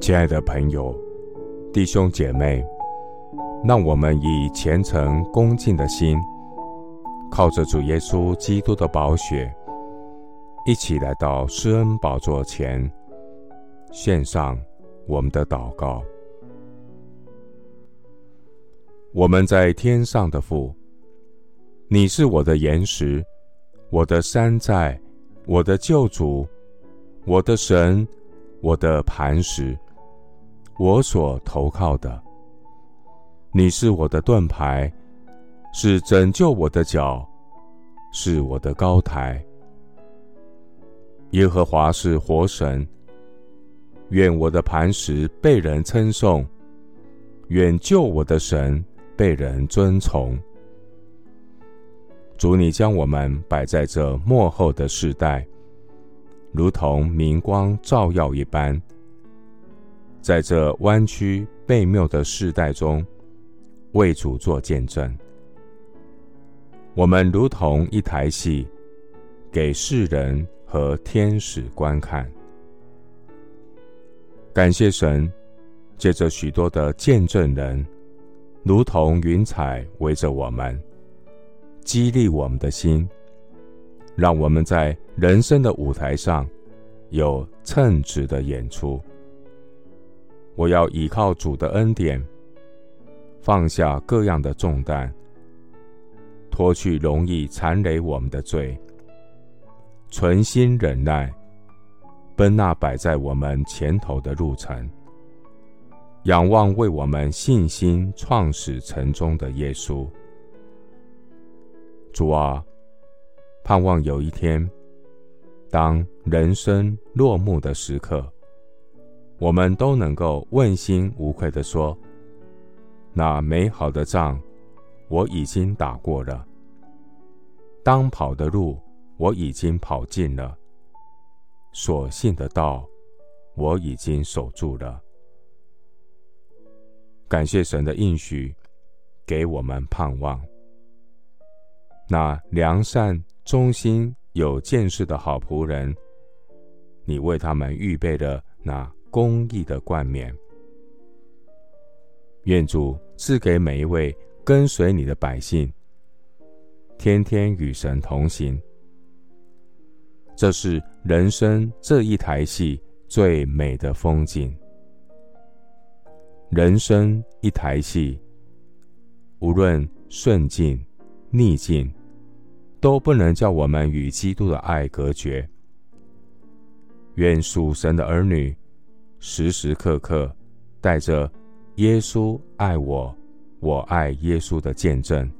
亲爱的朋友、弟兄姐妹，让我们以虔诚恭敬的心，靠着主耶稣基督的宝血，一起来到施恩宝座前，献上我们的祷告。我们在天上的父，你是我的岩石，我的山寨，我的救主，我的神，我的磐石。我所投靠的，你是我的盾牌，是拯救我的脚，是我的高台。耶和华是活神，愿我的磐石被人称颂，愿救我的神被人尊崇。主，你将我们摆在这末后的世代，如同明光照耀一般。在这弯曲悖谬的世代中，为主做见证。我们如同一台戏，给世人和天使观看。感谢神，借着许多的见证人，如同云彩围着我们，激励我们的心，让我们在人生的舞台上有称职的演出。我要倚靠主的恩典，放下各样的重担，脱去容易缠累我们的罪，存心忍耐，奔那摆在我们前头的路程，仰望为我们信心创始成终的耶稣。主啊，盼望有一天，当人生落幕的时刻，我们都能够问心无愧地说：“那美好的仗，我已经打过了；当跑的路，我已经跑尽了；所信的道，我已经守住了。”感谢神的应许，给我们盼望。那良善、忠心、有见识的好仆人，你为他们预备了那。公义的冠冕，愿主赐给每一位跟随你的百姓，天天与神同行。这是人生这一台戏最美的风景。人生一台戏，无论顺境逆境，都不能叫我们与基督的爱隔绝。愿属神的儿女。时时刻刻带着耶稣爱我，我爱耶稣的见证，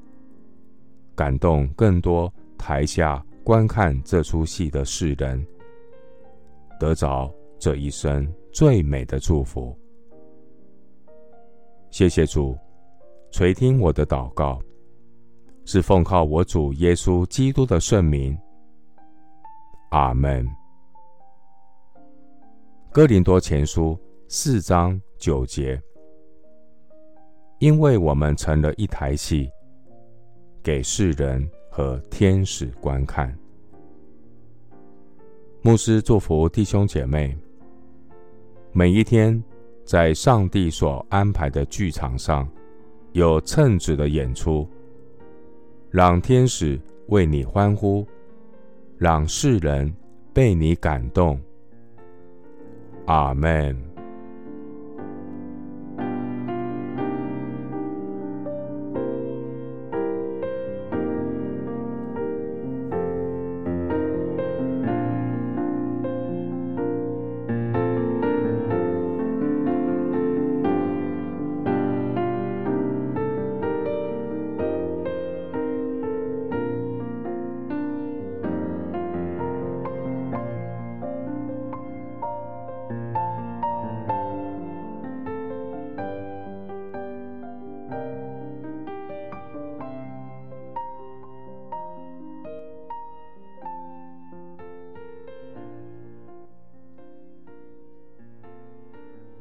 感动更多台下观看这出戏的世人，得着这一生最美的祝福。谢谢主垂听我的祷告，是奉靠我主耶稣基督的圣名。阿门。哥林多前书四章九节，因为我们成了一台戏，给世人和天使观看。牧师祝福弟兄姐妹，每一天在上帝所安排的剧场上，有称职的演出，让天使为你欢呼，让世人被你感动。阿门。